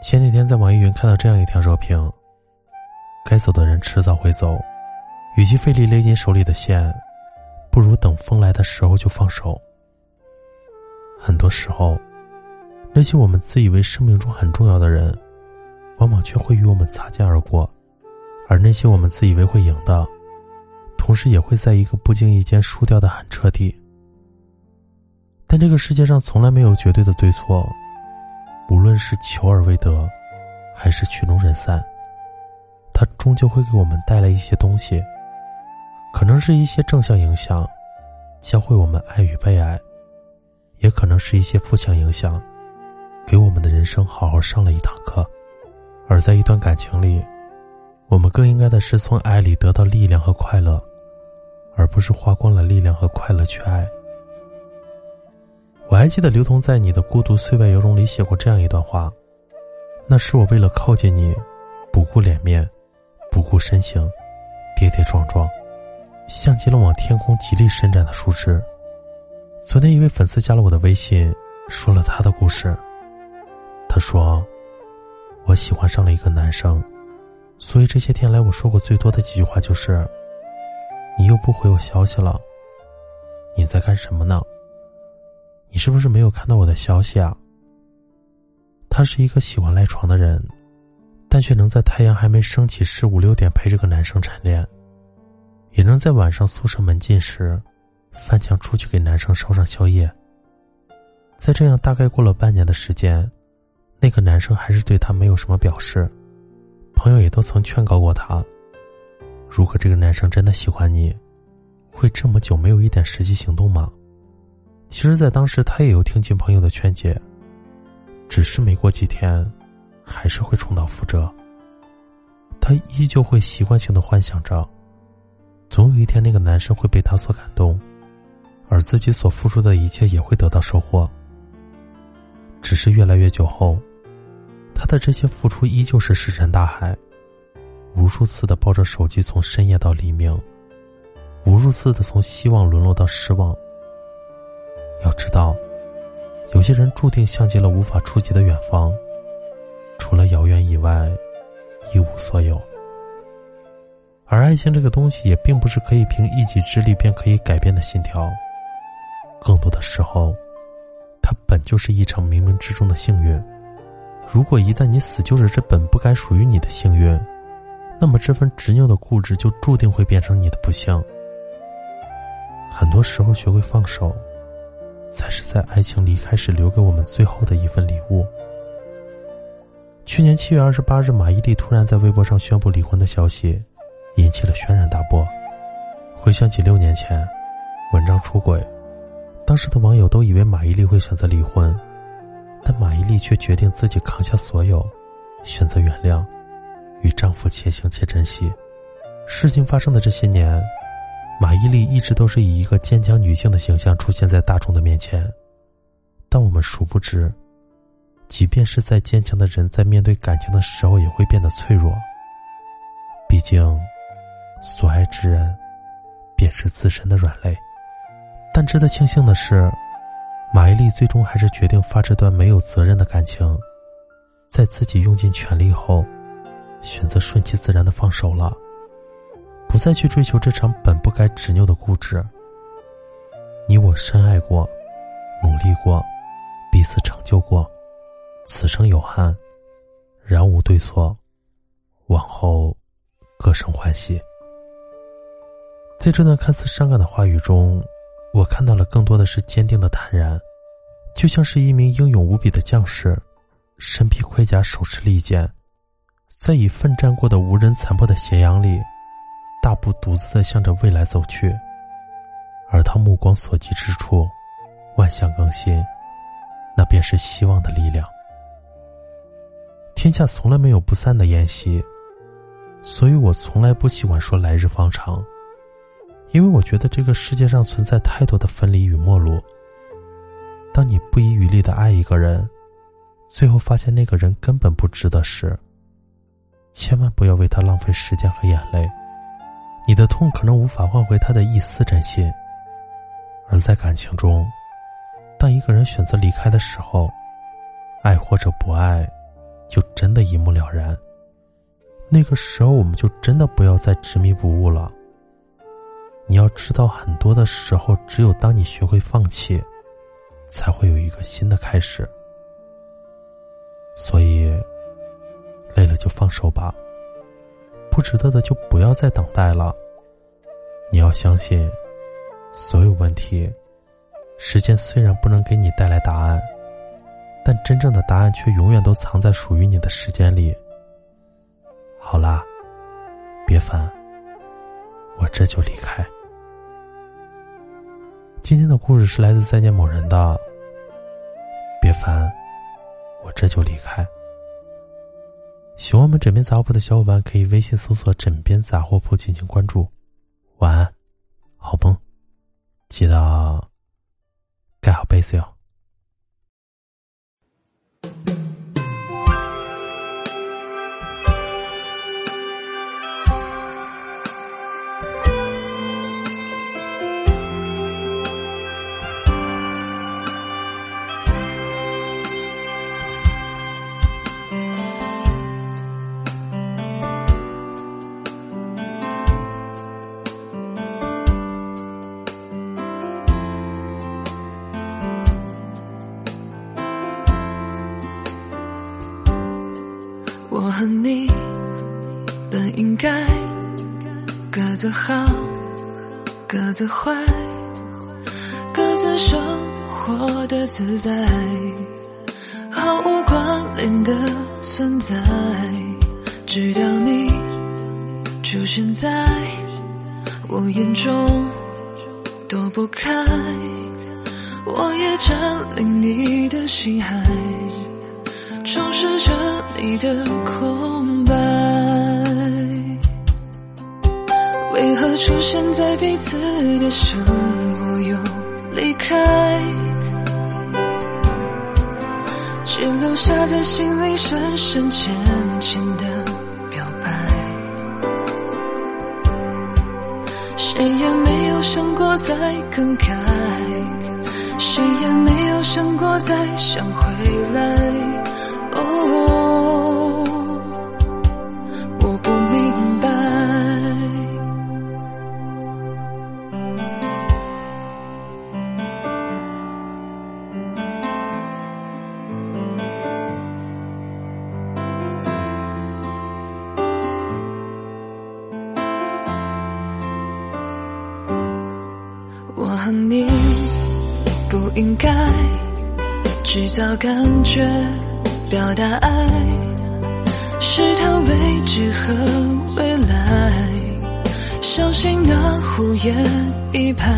前几天在网易云看到这样一条热评：该走的人迟早会走，与其费力勒紧手里的线，不如等风来的时候就放手。很多时候，那些我们自以为生命中很重要的人，往往却会与我们擦肩而过；而那些我们自以为会赢的，同时也会在一个不经意间输掉的很彻底。但这个世界上从来没有绝对的对错。无论是求而未得，还是曲终人散，它终究会给我们带来一些东西，可能是一些正向影响，教会我们爱与被爱；也可能是一些负向影响，给我们的人生好好上了一堂课。而在一段感情里，我们更应该的是从爱里得到力量和快乐，而不是花光了力量和快乐去爱。我还记得刘同在《你的孤独岁外游泳》里写过这样一段话：“那是我为了靠近你，不顾脸面，不顾身形，跌跌撞撞，像极了往天空极力伸展的树枝。”昨天一位粉丝加了我的微信，说了他的故事。他说：“我喜欢上了一个男生，所以这些天来我说过最多的几句话就是：‘你又不回我消息了，你在干什么呢？’”你是不是没有看到我的消息啊？他是一个喜欢赖床的人，但却能在太阳还没升起时五六点陪这个男生晨练，也能在晚上宿舍门禁时翻墙出去给男生捎上宵夜。在这样大概过了半年的时间，那个男生还是对他没有什么表示，朋友也都曾劝告过他，如果这个男生真的喜欢你，会这么久没有一点实际行动吗？其实，在当时，他也有听进朋友的劝解，只是没过几天，还是会重蹈覆辙。他依旧会习惯性的幻想着，总有一天那个男生会被他所感动，而自己所付出的一切也会得到收获。只是越来越久后，他的这些付出依旧是石沉大海，无数次的抱着手机从深夜到黎明，无数次的从希望沦落到失望。要知道，有些人注定像极了无法触及的远方，除了遥远以外，一无所有。而爱情这个东西，也并不是可以凭一己之力便可以改变的信条。更多的时候，它本就是一场冥冥之中的幸运。如果一旦你死揪着这本不该属于你的幸运，那么这份执拗的固执就注定会变成你的不幸。很多时候，学会放手。才是在爱情离开时留给我们最后的一份礼物。去年七月二十八日，马伊琍突然在微博上宣布离婚的消息，引起了轩然大波。回想起六年前，文章出轨，当时的网友都以为马伊琍会选择离婚，但马伊琍却决定自己扛下所有，选择原谅，与丈夫且行且珍惜。事情发生的这些年。马伊琍一直都是以一个坚强女性的形象出现在大众的面前，但我们殊不知，即便是在坚强的人，在面对感情的时候也会变得脆弱。毕竟，所爱之人，便是自身的软肋。但值得庆幸的是，马伊琍最终还是决定发这段没有责任的感情，在自己用尽全力后，选择顺其自然的放手了。不再去追求这场本不该执拗的固执。你我深爱过，努力过，彼此成就过，此生有憾，然无对错，往后各生欢喜。在这段看似伤感的话语中，我看到了更多的是坚定的坦然，就像是一名英勇无比的将士，身披盔甲，手持利剑，在已奋战过的无人残破的斜阳里，大步独自的向着未来走去。而他目光所及之处，万象更新，那便是希望的力量。天下从来没有不散的宴席，所以我从来不喜欢说来日方长，因为我觉得这个世界上存在太多的分离与陌路。当你不遗余力的爱一个人，最后发现那个人根本不值得时，千万不要为他浪费时间和眼泪，你的痛可能无法换回他的一丝真心。而在感情中，当一个人选择离开的时候，爱或者不爱，就真的一目了然。那个时候，我们就真的不要再执迷不悟了。你要知道，很多的时候，只有当你学会放弃，才会有一个新的开始。所以，累了就放手吧，不值得的就不要再等待了。你要相信。所有问题，时间虽然不能给你带来答案，但真正的答案却永远都藏在属于你的时间里。好啦，别烦，我这就离开。今天的故事是来自再见某人的。别烦，我这就离开。喜欢我们枕边杂货铺的小伙伴可以微信搜索“枕边杂货铺”进行关注。晚安，好梦。记得盖好被子哟。各自好，各自坏，各自生活的自在，毫无关联的存在。直到你出现在我眼中，躲不开，我也占领你的心海。充实着你的空出现在彼此的生活又离开，只留下在心里深深浅浅的表白。谁也没有想过再更改，谁也没有想过再想回来。应该制造感觉。表达爱，试探未知和未来，相信那胡言一拍。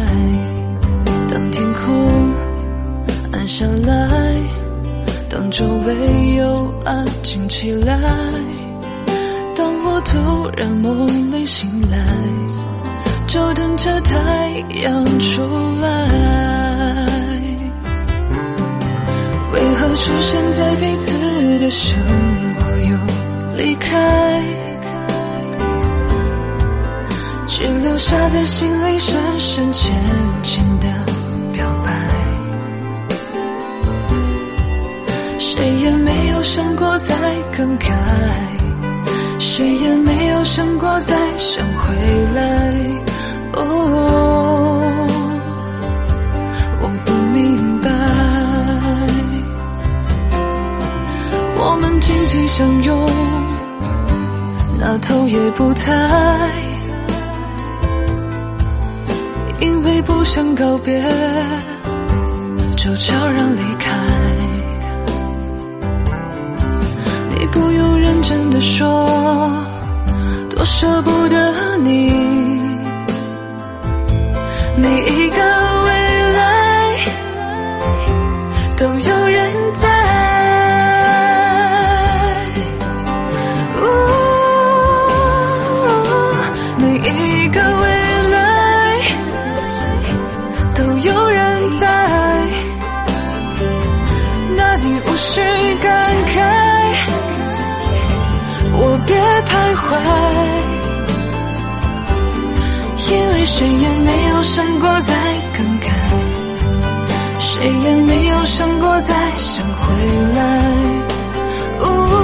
当天空暗下来，当周围又安静起来，当我突然梦里醒来，就等着太阳出来。出现在彼此的生活又离开，只留下在心里深深浅浅的表白？谁也没有想过再更改，谁也没有。想过再想回来。哦，相拥，那头也不抬，因为不想告别，就悄然离开。你不用认真的说，多舍不得你。每一在那你无需感慨我别徘徊因为谁也没有想过再更改谁也没有想过再想回来。呜。